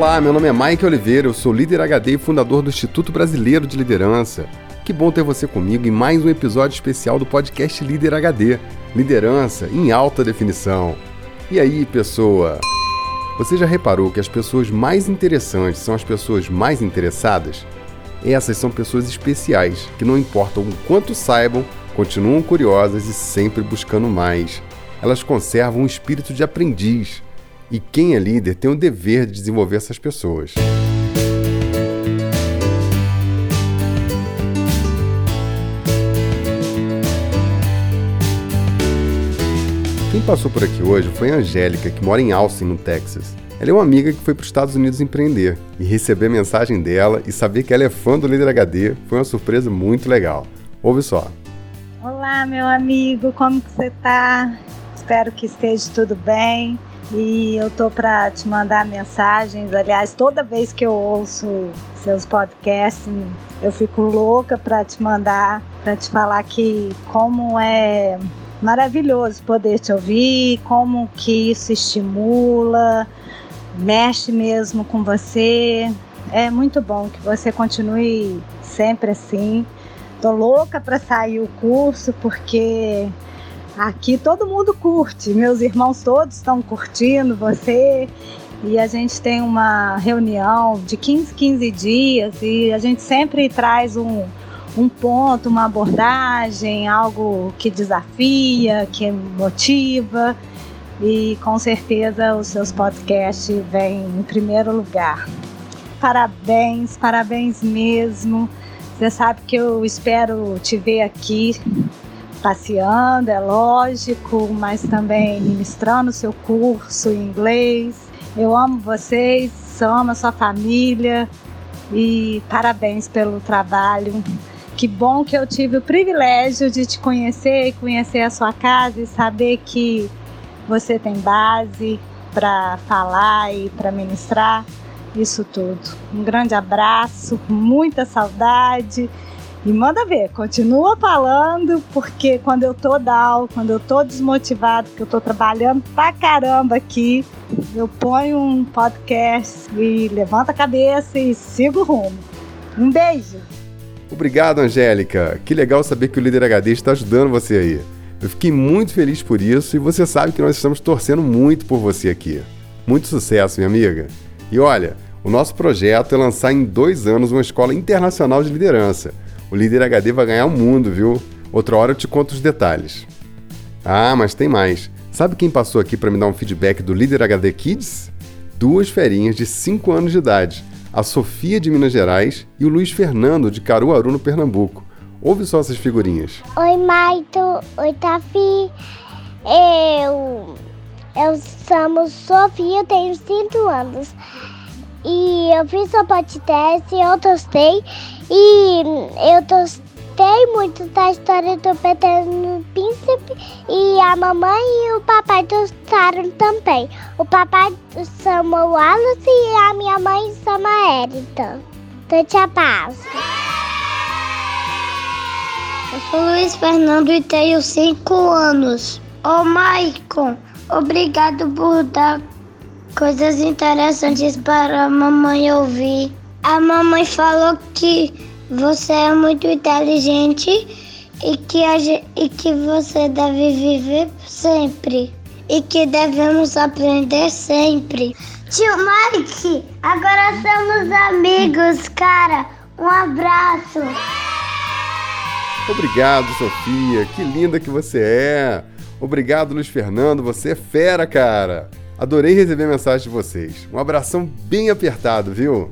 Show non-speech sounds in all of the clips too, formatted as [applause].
Olá, meu nome é Mike Oliveira, eu sou líder HD e fundador do Instituto Brasileiro de Liderança. Que bom ter você comigo em mais um episódio especial do podcast Líder HD Liderança em Alta Definição. E aí, pessoa? Você já reparou que as pessoas mais interessantes são as pessoas mais interessadas? Essas são pessoas especiais, que não importam o quanto saibam, continuam curiosas e sempre buscando mais. Elas conservam um espírito de aprendiz e quem é líder tem o dever de desenvolver essas pessoas. Quem passou por aqui hoje foi a Angélica, que mora em Austin, no Texas. Ela é uma amiga que foi para os Estados Unidos empreender e receber a mensagem dela e saber que ela é fã do Líder HD foi uma surpresa muito legal. Ouve só. Olá, meu amigo, como que você tá? Espero que esteja tudo bem. E eu tô para te mandar mensagens. Aliás, toda vez que eu ouço seus podcasts, eu fico louca para te mandar, para te falar que como é maravilhoso poder te ouvir, como que isso estimula, mexe mesmo com você. É muito bom que você continue sempre assim. Tô louca para sair o curso porque Aqui todo mundo curte, meus irmãos todos estão curtindo você. E a gente tem uma reunião de 15, 15 dias e a gente sempre traz um, um ponto, uma abordagem, algo que desafia, que motiva. E com certeza os seus podcasts vêm em primeiro lugar. Parabéns, parabéns mesmo. Você sabe que eu espero te ver aqui passeando, é lógico, mas também ministrando seu curso em inglês. Eu amo vocês, amo a sua família e parabéns pelo trabalho. Que bom que eu tive o privilégio de te conhecer e conhecer a sua casa e saber que você tem base para falar e para ministrar isso tudo. Um grande abraço, muita saudade e manda ver, continua falando, porque quando eu tô down, quando eu tô desmotivado, que eu tô trabalhando pra caramba aqui, eu ponho um podcast e levanto a cabeça e sigo o rumo. Um beijo! Obrigado, Angélica. Que legal saber que o Líder HD está ajudando você aí. Eu fiquei muito feliz por isso e você sabe que nós estamos torcendo muito por você aqui. Muito sucesso, minha amiga. E olha, o nosso projeto é lançar em dois anos uma escola internacional de liderança o líder HD vai ganhar o mundo, viu? Outra hora eu te conto os detalhes. Ah, mas tem mais. Sabe quem passou aqui para me dar um feedback do líder HD Kids? Duas ferinhas de 5 anos de idade, a Sofia de Minas Gerais e o Luiz Fernando de Caruaru, no Pernambuco. Ouve só essas figurinhas. Oi, Maito. Oi, Tafi. Eu. Eu chamo Sofia, tenho 5 anos. E eu fiz o podcast, eu tostei e eu gostei muito da história do Pequeno Príncipe e a mamãe e o papai gostaram também. O papai chama Wallace e a minha mãe chama Erika. Tante abraço. Eu sou Luiz Fernando e tenho 5 anos. Ô oh, Maicon, obrigado por dar coisas interessantes para a mamãe ouvir. A mamãe falou que você é muito inteligente e que, a, e que você deve viver sempre. E que devemos aprender sempre. Tio Mike, agora somos amigos, cara. Um abraço. Obrigado, Sofia. Que linda que você é. Obrigado, Luiz Fernando. Você é fera, cara. Adorei receber a mensagem de vocês. Um abração bem apertado, viu?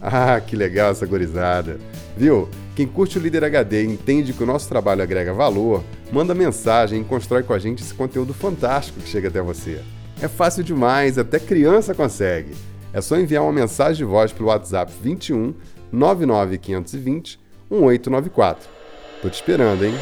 Ah, que legal essa gorizada. Viu? Quem curte o Líder HD e entende que o nosso trabalho agrega valor, manda mensagem e constrói com a gente esse conteúdo fantástico que chega até você. É fácil demais, até criança consegue. É só enviar uma mensagem de voz pelo WhatsApp 21 99520 1894. Tô te esperando, hein?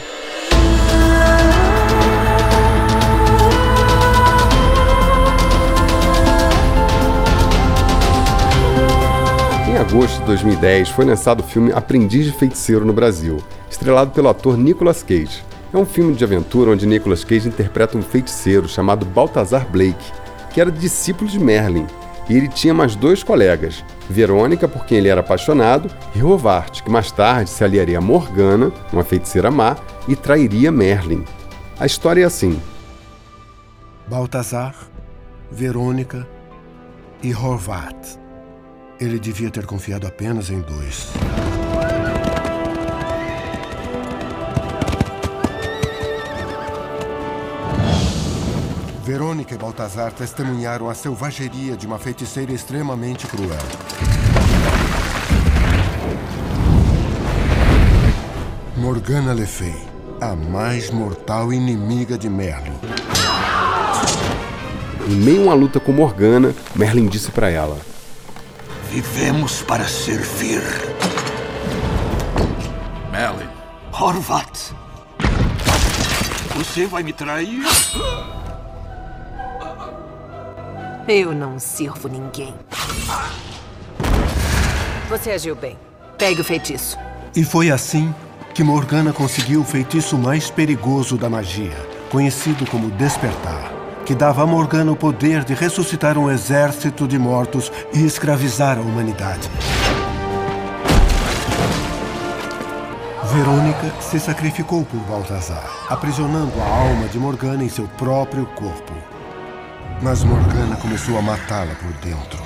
Agosto de 2010 foi lançado o filme Aprendiz de Feiticeiro no Brasil, estrelado pelo ator Nicolas Cage. É um filme de aventura onde Nicolas Cage interpreta um feiticeiro chamado Baltazar Blake, que era discípulo de Merlin. E ele tinha mais dois colegas, Verônica, por quem ele era apaixonado, e Rovart, que mais tarde se aliaria a Morgana, uma feiticeira má, e trairia Merlin. A história é assim: Baltazar, Verônica e Horvat. Ele devia ter confiado apenas em dois. Verônica e Baltazar testemunharam a selvageria de uma feiticeira extremamente cruel. Morgana Le Fay, a mais mortal inimiga de Merlin. Em meio a uma luta com Morgana, Merlin disse para ela: Vivemos para servir. Merlin. Horvat. Você vai me trair? Eu não sirvo ninguém. Você agiu bem. Pegue o feitiço. E foi assim que Morgana conseguiu o feitiço mais perigoso da magia, conhecido como Despertar, que dava a Morgana o poder de ressuscitar um exército de mortos e escravizar a humanidade. Verônica se sacrificou por Baltazar, aprisionando a alma de Morgana em seu próprio corpo. Mas Morgana começou a matá-la por dentro.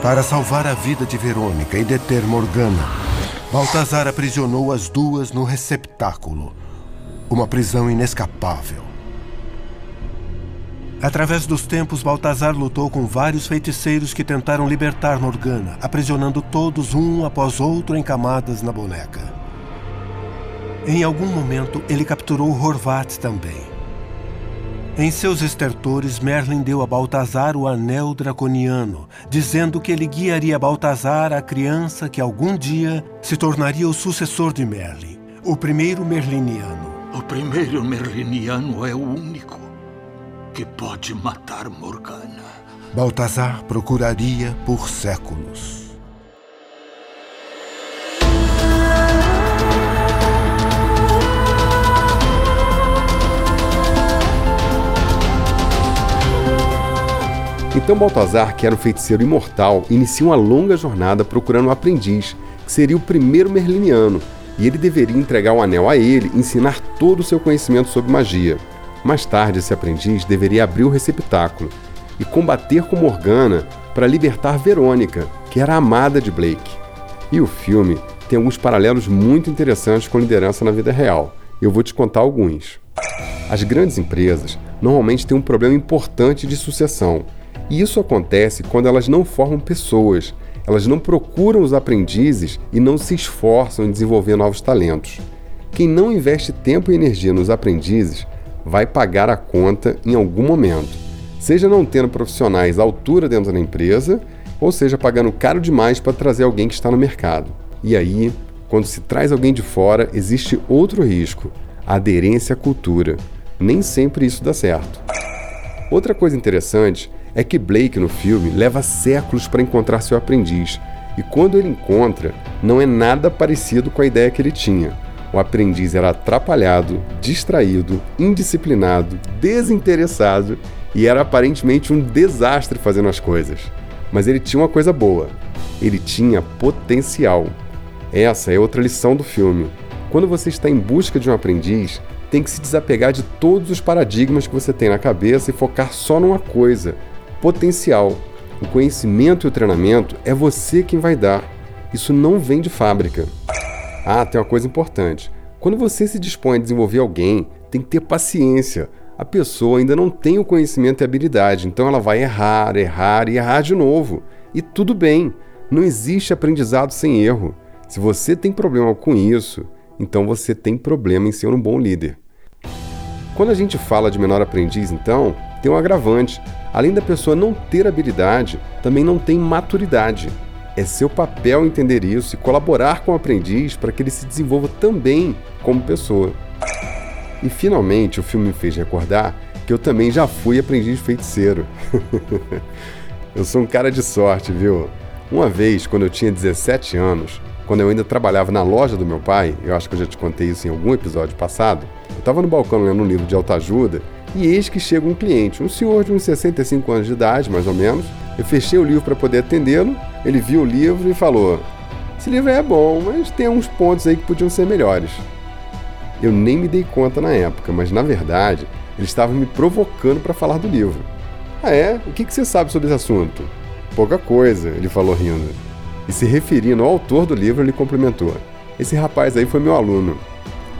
Para salvar a vida de Verônica e deter Morgana, Baltazar aprisionou as duas no receptáculo, uma prisão inescapável. Através dos tempos, Baltazar lutou com vários feiticeiros que tentaram libertar Morgana, aprisionando todos um após outro em camadas na boneca. Em algum momento, ele capturou Horvat também. Em seus estertores, Merlin deu a Baltazar o anel draconiano, dizendo que ele guiaria Baltazar, a criança que algum dia se tornaria o sucessor de Merlin, o primeiro merliniano. O primeiro merliniano é o único que pode matar Morgana. Baltazar procuraria por séculos. Então Baltazar, que era um feiticeiro imortal, inicia uma longa jornada procurando um aprendiz, que seria o primeiro merliniano, e ele deveria entregar o anel a ele e ensinar todo o seu conhecimento sobre magia. Mais tarde, esse aprendiz deveria abrir o receptáculo e combater com Morgana para libertar Verônica, que era amada de Blake. E o filme tem alguns paralelos muito interessantes com liderança na vida real. Eu vou te contar alguns. As grandes empresas normalmente têm um problema importante de sucessão e isso acontece quando elas não formam pessoas, elas não procuram os aprendizes e não se esforçam em desenvolver novos talentos. Quem não investe tempo e energia nos aprendizes vai pagar a conta em algum momento, seja não tendo profissionais à altura dentro da empresa, ou seja pagando caro demais para trazer alguém que está no mercado. E aí, quando se traz alguém de fora, existe outro risco: a aderência à cultura. Nem sempre isso dá certo. Outra coisa interessante é que Blake no filme leva séculos para encontrar seu aprendiz, e quando ele encontra, não é nada parecido com a ideia que ele tinha. O aprendiz era atrapalhado, distraído, indisciplinado, desinteressado e era aparentemente um desastre fazendo as coisas. Mas ele tinha uma coisa boa: ele tinha potencial. Essa é outra lição do filme. Quando você está em busca de um aprendiz, tem que se desapegar de todos os paradigmas que você tem na cabeça e focar só numa coisa, potencial. O conhecimento e o treinamento é você quem vai dar. Isso não vem de fábrica. Ah, tem uma coisa importante. Quando você se dispõe a desenvolver alguém, tem que ter paciência. A pessoa ainda não tem o conhecimento e habilidade, então ela vai errar, errar e errar de novo. E tudo bem, não existe aprendizado sem erro. Se você tem problema com isso, então você tem problema em ser um bom líder. Quando a gente fala de menor aprendiz, então, tem um agravante. Além da pessoa não ter habilidade, também não tem maturidade. É seu papel entender isso e colaborar com o aprendiz para que ele se desenvolva também como pessoa. E finalmente o filme me fez recordar que eu também já fui aprendiz feiticeiro. [laughs] eu sou um cara de sorte, viu? Uma vez, quando eu tinha 17 anos, quando eu ainda trabalhava na loja do meu pai, eu acho que eu já te contei isso em algum episódio passado, eu estava no balcão lendo um livro de autoajuda E eis que chega um cliente, um senhor de uns 65 anos de idade, mais ou menos. Eu fechei o livro para poder atendê-lo. Ele viu o livro e falou: Esse livro é bom, mas tem uns pontos aí que podiam ser melhores. Eu nem me dei conta na época, mas na verdade ele estava me provocando para falar do livro. Ah, é? O que, que você sabe sobre esse assunto? Pouca coisa, ele falou rindo. E se referindo ao autor do livro, ele complementou: Esse rapaz aí foi meu aluno.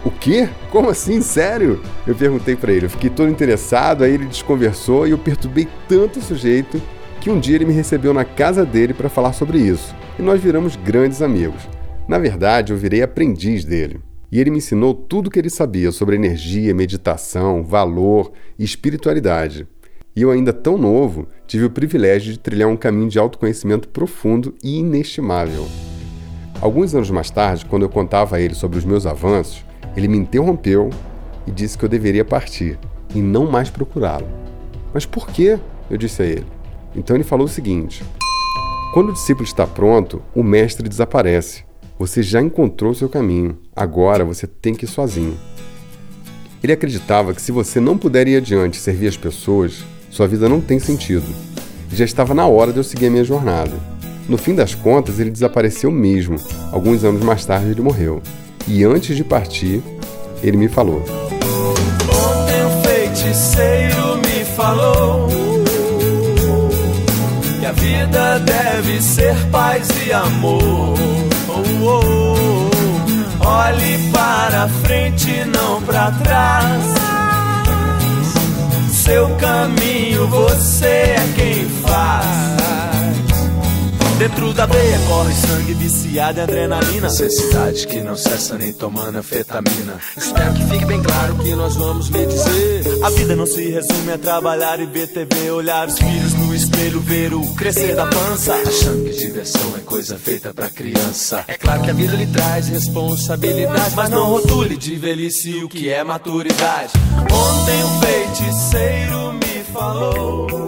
O quê? Como assim? Sério? Eu perguntei para ele. Eu fiquei todo interessado, aí ele desconversou e eu perturbei tanto o sujeito que um dia ele me recebeu na casa dele para falar sobre isso. E nós viramos grandes amigos. Na verdade, eu virei aprendiz dele. E ele me ensinou tudo o que ele sabia sobre energia, meditação, valor e espiritualidade. E eu, ainda tão novo, tive o privilégio de trilhar um caminho de autoconhecimento profundo e inestimável. Alguns anos mais tarde, quando eu contava a ele sobre os meus avanços, ele me interrompeu e disse que eu deveria partir e não mais procurá-lo. Mas por quê? Eu disse a ele. Então ele falou o seguinte: Quando o discípulo está pronto, o mestre desaparece. Você já encontrou seu caminho, agora você tem que ir sozinho. Ele acreditava que se você não puder ir adiante e servir as pessoas, sua vida não tem sentido. Já estava na hora de eu seguir a minha jornada. No fim das contas, ele desapareceu mesmo. Alguns anos mais tarde, ele morreu. E antes de partir, ele me falou: Ontem o feiticeiro me falou que a vida deve ser paz e amor. Oh, oh, oh. Olhe para frente, não para trás. Seu caminho você é quem faz. Dentro da veia corre sangue viciado em adrenalina. Necessidade que não cessa nem tomando anfetamina. Espero que fique bem claro que nós vamos lhe dizer. A vida não se resume a trabalhar e ver TV, olhar os filhos no espelho, ver o crescer da pança. Achando que diversão é coisa feita pra criança. É claro que a vida lhe traz responsabilidade, mas não rotule de velhice o que é maturidade. Ontem um feiticeiro me falou.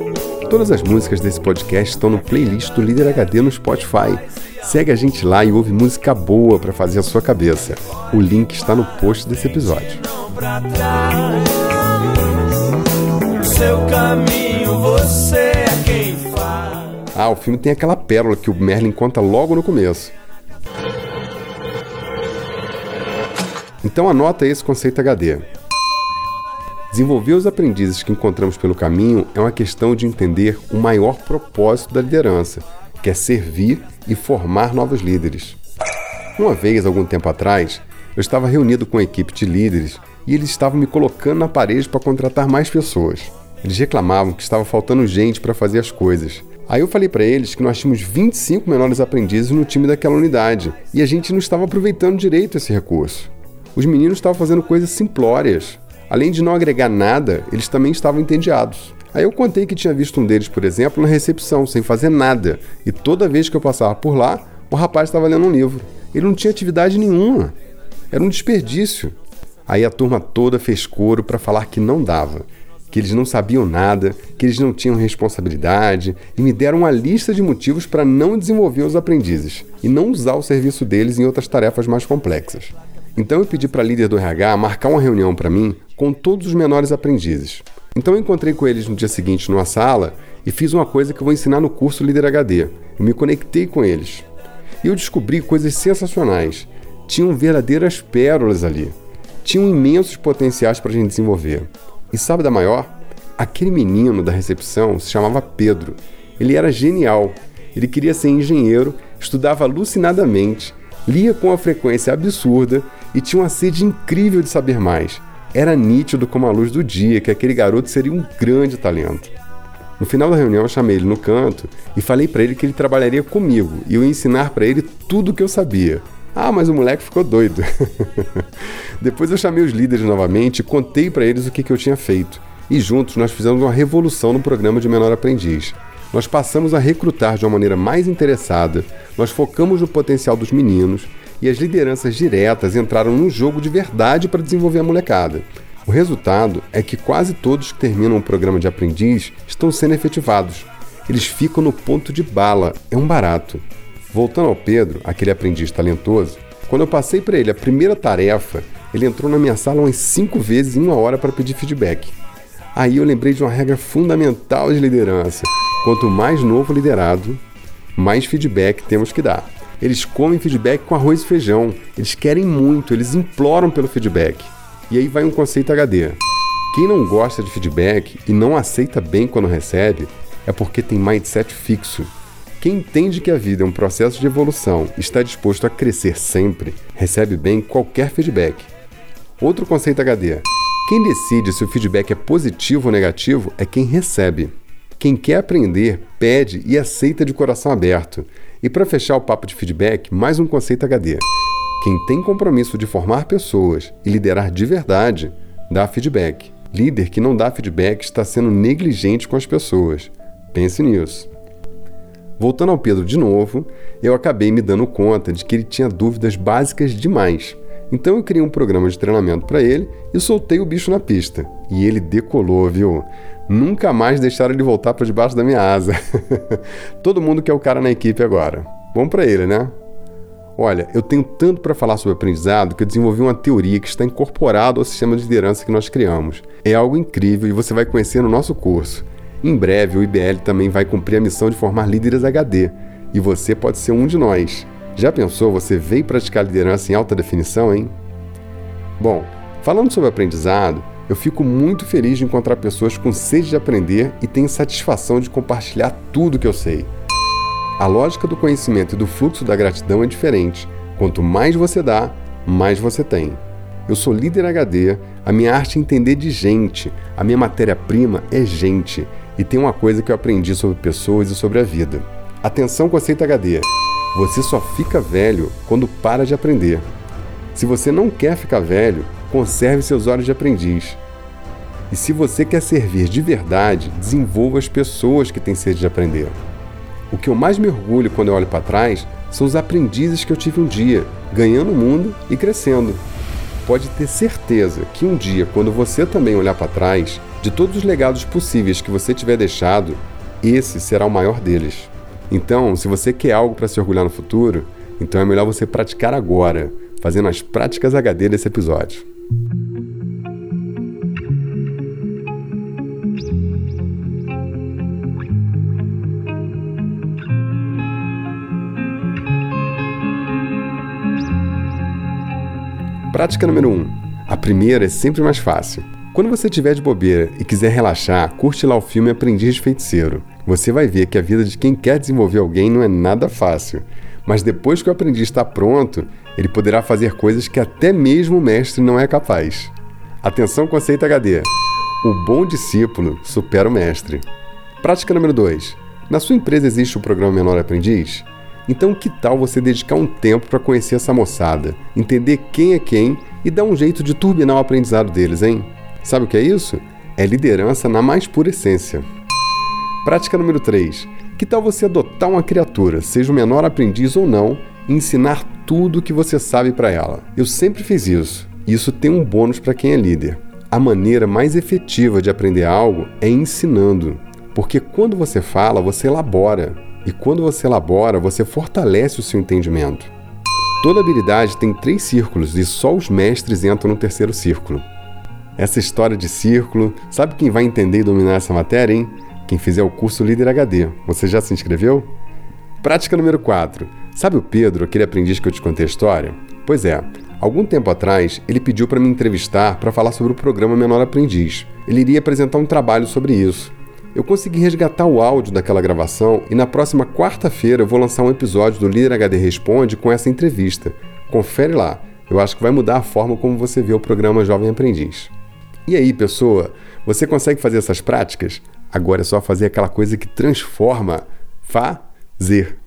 Todas as músicas desse podcast estão no playlist do Líder HD no Spotify. Segue a gente lá e ouve música boa para fazer a sua cabeça. O link está no post desse episódio. É. Ah, o filme tem aquela pérola que o Merlin conta logo no começo. Então anota esse conceito HD. Desenvolver os aprendizes que encontramos pelo caminho é uma questão de entender o maior propósito da liderança, que é servir e formar novos líderes. Uma vez, algum tempo atrás, eu estava reunido com uma equipe de líderes e eles estavam me colocando na parede para contratar mais pessoas. Eles reclamavam que estava faltando gente para fazer as coisas. Aí eu falei para eles que nós tínhamos 25 menores aprendizes no time daquela unidade e a gente não estava aproveitando direito esse recurso. Os meninos estavam fazendo coisas simplórias, Além de não agregar nada, eles também estavam entediados. Aí eu contei que tinha visto um deles, por exemplo, na recepção, sem fazer nada, e toda vez que eu passava por lá, o rapaz estava lendo um livro. Ele não tinha atividade nenhuma. Era um desperdício. Aí a turma toda fez coro para falar que não dava, que eles não sabiam nada, que eles não tinham responsabilidade e me deram uma lista de motivos para não desenvolver os aprendizes e não usar o serviço deles em outras tarefas mais complexas. Então eu pedi para a líder do RH marcar uma reunião para mim com todos os menores aprendizes. Então eu encontrei com eles no dia seguinte numa sala e fiz uma coisa que eu vou ensinar no curso Líder HD. Eu me conectei com eles. E eu descobri coisas sensacionais. Tinham verdadeiras pérolas ali. Tinham imensos potenciais para a gente desenvolver. E sabe da maior? Aquele menino da recepção se chamava Pedro. Ele era genial. Ele queria ser engenheiro, estudava alucinadamente, lia com uma frequência absurda e tinha uma sede incrível de saber mais. Era nítido como a luz do dia que aquele garoto seria um grande talento. No final da reunião, eu chamei ele no canto e falei para ele que ele trabalharia comigo e eu ia ensinar para ele tudo o que eu sabia. Ah, mas o moleque ficou doido. [laughs] Depois eu chamei os líderes novamente e contei para eles o que, que eu tinha feito. E juntos nós fizemos uma revolução no programa de menor aprendiz. Nós passamos a recrutar de uma maneira mais interessada, nós focamos no potencial dos meninos e as lideranças diretas entraram no jogo de verdade para desenvolver a molecada. O resultado é que quase todos que terminam o programa de aprendiz estão sendo efetivados. Eles ficam no ponto de bala, é um barato. Voltando ao Pedro, aquele aprendiz talentoso, quando eu passei para ele a primeira tarefa, ele entrou na minha sala umas cinco vezes em uma hora para pedir feedback. Aí eu lembrei de uma regra fundamental de liderança. Quanto mais novo liderado, mais feedback temos que dar. Eles comem feedback com arroz e feijão. Eles querem muito, eles imploram pelo feedback. E aí vai um conceito HD. Quem não gosta de feedback e não aceita bem quando recebe é porque tem mindset fixo. Quem entende que a vida é um processo de evolução e está disposto a crescer sempre, recebe bem qualquer feedback. Outro conceito HD. Quem decide se o feedback é positivo ou negativo é quem recebe. Quem quer aprender, pede e aceita de coração aberto. E para fechar o papo de feedback, mais um conceito HD. Quem tem compromisso de formar pessoas e liderar de verdade, dá feedback. Líder que não dá feedback está sendo negligente com as pessoas. Pense nisso. Voltando ao Pedro de novo, eu acabei me dando conta de que ele tinha dúvidas básicas demais. Então eu criei um programa de treinamento para ele e soltei o bicho na pista. E ele decolou, viu? Nunca mais deixaram ele voltar para debaixo da minha asa. [laughs] Todo mundo quer o cara na equipe agora. Bom para ele, né? Olha, eu tenho tanto para falar sobre aprendizado que eu desenvolvi uma teoria que está incorporada ao sistema de liderança que nós criamos. É algo incrível e você vai conhecer no nosso curso. Em breve, o IBL também vai cumprir a missão de formar líderes HD e você pode ser um de nós. Já pensou você veio praticar liderança em alta definição, hein? Bom, falando sobre aprendizado, eu fico muito feliz de encontrar pessoas com sede de aprender e tenho satisfação de compartilhar tudo que eu sei. A lógica do conhecimento e do fluxo da gratidão é diferente. Quanto mais você dá, mais você tem. Eu sou líder HD, a minha arte é entender de gente, a minha matéria-prima é gente, e tem uma coisa que eu aprendi sobre pessoas e sobre a vida. Atenção, conceito HD. Você só fica velho quando para de aprender. Se você não quer ficar velho, conserve seus olhos de aprendiz. E se você quer servir de verdade, desenvolva as pessoas que têm sede de aprender. O que eu mais me orgulho quando eu olho para trás são os aprendizes que eu tive um dia, ganhando o mundo e crescendo. Pode ter certeza que um dia, quando você também olhar para trás, de todos os legados possíveis que você tiver deixado, esse será o maior deles. Então, se você quer algo para se orgulhar no futuro, então é melhor você praticar agora, fazendo as práticas HD desse episódio. Prática número 1. Um. A primeira é sempre mais fácil. Quando você estiver de bobeira e quiser relaxar, curte lá o filme Aprendiz de Feiticeiro. Você vai ver que a vida de quem quer desenvolver alguém não é nada fácil. Mas depois que o aprendiz está pronto, ele poderá fazer coisas que até mesmo o mestre não é capaz. Atenção, conceito HD. O bom discípulo supera o mestre. Prática número 2. Na sua empresa existe o programa Menor Aprendiz? Então, que tal você dedicar um tempo para conhecer essa moçada, entender quem é quem e dar um jeito de turbinar o aprendizado deles, hein? Sabe o que é isso? É liderança na mais pura essência. Prática número 3. Que tal você adotar uma criatura, seja o menor aprendiz ou não, e ensinar tudo o que você sabe para ela? Eu sempre fiz isso, isso tem um bônus para quem é líder. A maneira mais efetiva de aprender algo é ensinando, porque quando você fala, você elabora. E quando você elabora, você fortalece o seu entendimento. Toda habilidade tem três círculos e só os mestres entram no terceiro círculo. Essa história de círculo, sabe quem vai entender e dominar essa matéria, hein? Quem fizer o curso Líder HD. Você já se inscreveu? Prática número 4. Sabe o Pedro, aquele aprendiz que eu te contei a história? Pois é, algum tempo atrás ele pediu para me entrevistar para falar sobre o programa Menor Aprendiz. Ele iria apresentar um trabalho sobre isso. Eu consegui resgatar o áudio daquela gravação e na próxima quarta-feira eu vou lançar um episódio do Líder HD Responde com essa entrevista. Confere lá, eu acho que vai mudar a forma como você vê o programa Jovem Aprendiz. E aí, pessoa, você consegue fazer essas práticas? Agora é só fazer aquela coisa que transforma. Fazer.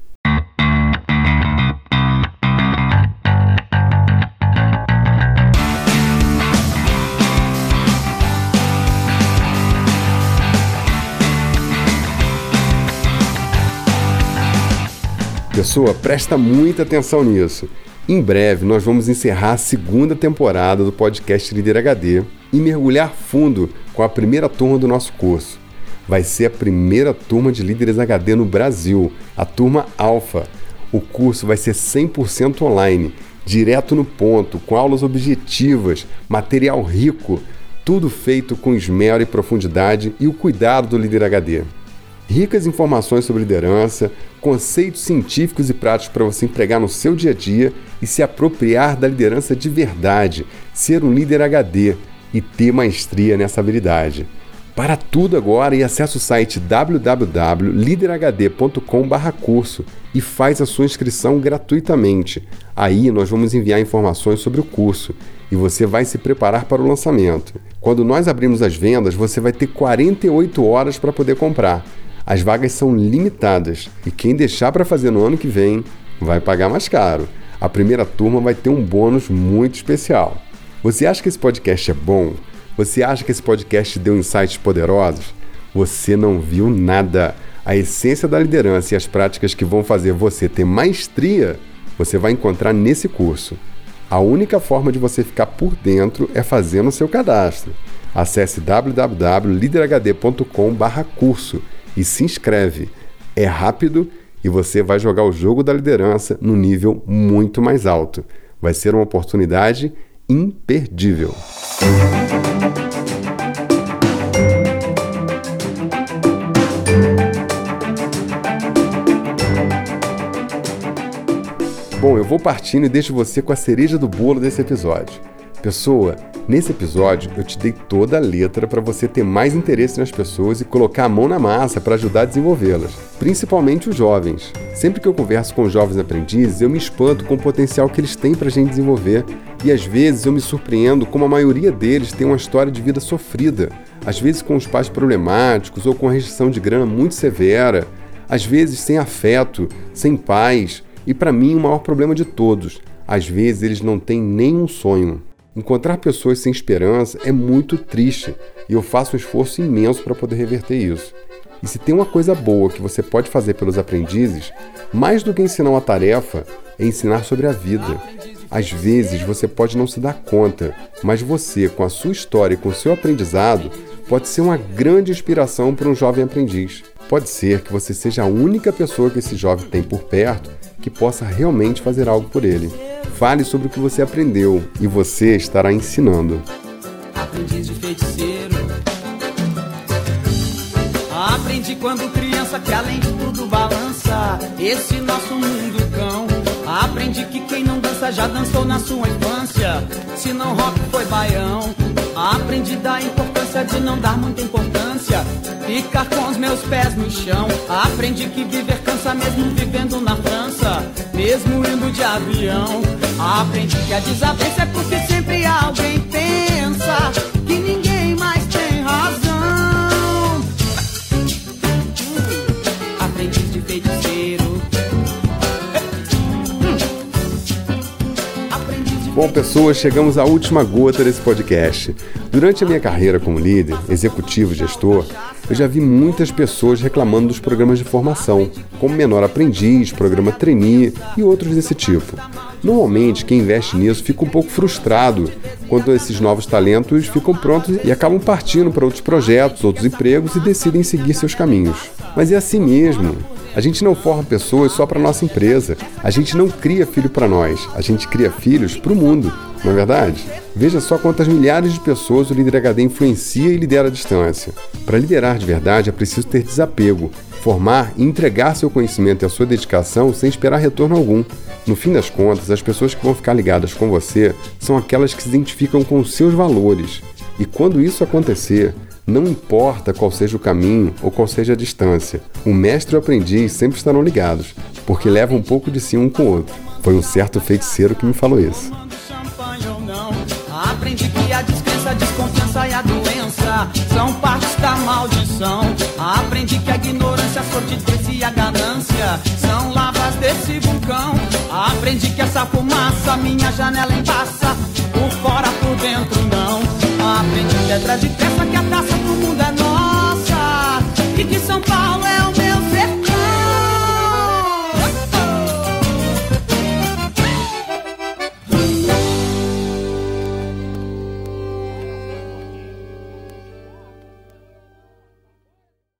Pessoa, presta muita atenção nisso. Em breve, nós vamos encerrar a segunda temporada do podcast Líder HD e mergulhar fundo com a primeira turma do nosso curso. Vai ser a primeira turma de líderes HD no Brasil, a turma Alfa. O curso vai ser 100% online, direto no ponto, com aulas objetivas, material rico, Tudo feito com esmero e profundidade e o cuidado do líder HD. Ricas informações sobre liderança, conceitos científicos e práticos para você empregar no seu dia a dia e se apropriar da liderança de verdade, ser um líder HD e ter maestria nessa habilidade. Para tudo agora e acesse o site www.liderhd.com/curso e faz a sua inscrição gratuitamente. Aí nós vamos enviar informações sobre o curso e você vai se preparar para o lançamento. Quando nós abrimos as vendas, você vai ter 48 horas para poder comprar. As vagas são limitadas e quem deixar para fazer no ano que vem vai pagar mais caro. A primeira turma vai ter um bônus muito especial. Você acha que esse podcast é bom? Você acha que esse podcast deu insights poderosos? Você não viu nada. A essência da liderança e as práticas que vão fazer você ter maestria, você vai encontrar nesse curso. A única forma de você ficar por dentro é fazendo o seu cadastro. Acesse www.liderhd.com/curso e se inscreve. É rápido e você vai jogar o jogo da liderança no nível muito mais alto. Vai ser uma oportunidade imperdível. Bom, eu vou partindo e deixo você com a cereja do bolo desse episódio. Pessoa, nesse episódio eu te dei toda a letra para você ter mais interesse nas pessoas e colocar a mão na massa para ajudar a desenvolvê-las, principalmente os jovens. Sempre que eu converso com jovens aprendizes, eu me espanto com o potencial que eles têm para a gente desenvolver e às vezes eu me surpreendo como a maioria deles tem uma história de vida sofrida, às vezes com os pais problemáticos ou com restrição de grana muito severa, às vezes sem afeto, sem paz e para mim o maior problema de todos, às vezes eles não têm nenhum sonho. Encontrar pessoas sem esperança é muito triste e eu faço um esforço imenso para poder reverter isso. E se tem uma coisa boa que você pode fazer pelos aprendizes, mais do que ensinar uma tarefa, é ensinar sobre a vida. Às vezes você pode não se dar conta, mas você, com a sua história e com o seu aprendizado, pode ser uma grande inspiração para um jovem aprendiz. Pode ser que você seja a única pessoa que esse jovem tem por perto que possa realmente fazer algo por ele. Fale sobre o que você aprendeu e você estará ensinando. Aprendiz de feiticeiro. Aprendi quando criança que além de tudo balança esse nosso mundo cão. Aprendi que quem não dança já dançou na sua infância. Se não rock foi baião. Aprendi da importância de não dar muita importância. Ficar com os meus pés no chão. Aprendi que viver cansa mesmo vivendo na França. Mesmo indo de avião. Aprendi que a desavença é porque sempre alguém pensa Bom, pessoas, chegamos à última gota desse podcast. Durante a minha carreira como líder, executivo gestor, eu já vi muitas pessoas reclamando dos programas de formação, como Menor Aprendiz, Programa Trainee e outros desse tipo. Normalmente, quem investe nisso fica um pouco frustrado quando esses novos talentos ficam prontos e acabam partindo para outros projetos, outros empregos e decidem seguir seus caminhos. Mas é assim mesmo. A gente não forma pessoas só para nossa empresa. A gente não cria filho para nós. A gente cria filhos para o mundo. Não é verdade? Veja só quantas milhares de pessoas o líder HD influencia e lidera à distância. Para liderar de verdade é preciso ter desapego, formar e entregar seu conhecimento e a sua dedicação sem esperar retorno algum. No fim das contas, as pessoas que vão ficar ligadas com você são aquelas que se identificam com os seus valores. E quando isso acontecer, não importa qual seja o caminho ou qual seja a distância, o mestre e o aprendiz sempre estarão ligados, porque levam um pouco de si um com o outro. Foi um certo feiticeiro que me falou isso. Aprendi que a descrença, a desconfiança e a doença são partes da maldição. Aprendi que a ignorância, a sordidez e a ganância são lavas desse vulcão. Aprendi que essa fumaça minha janela embaça, por fora, por dentro não. Aprendi de que é nossa e que São Paulo é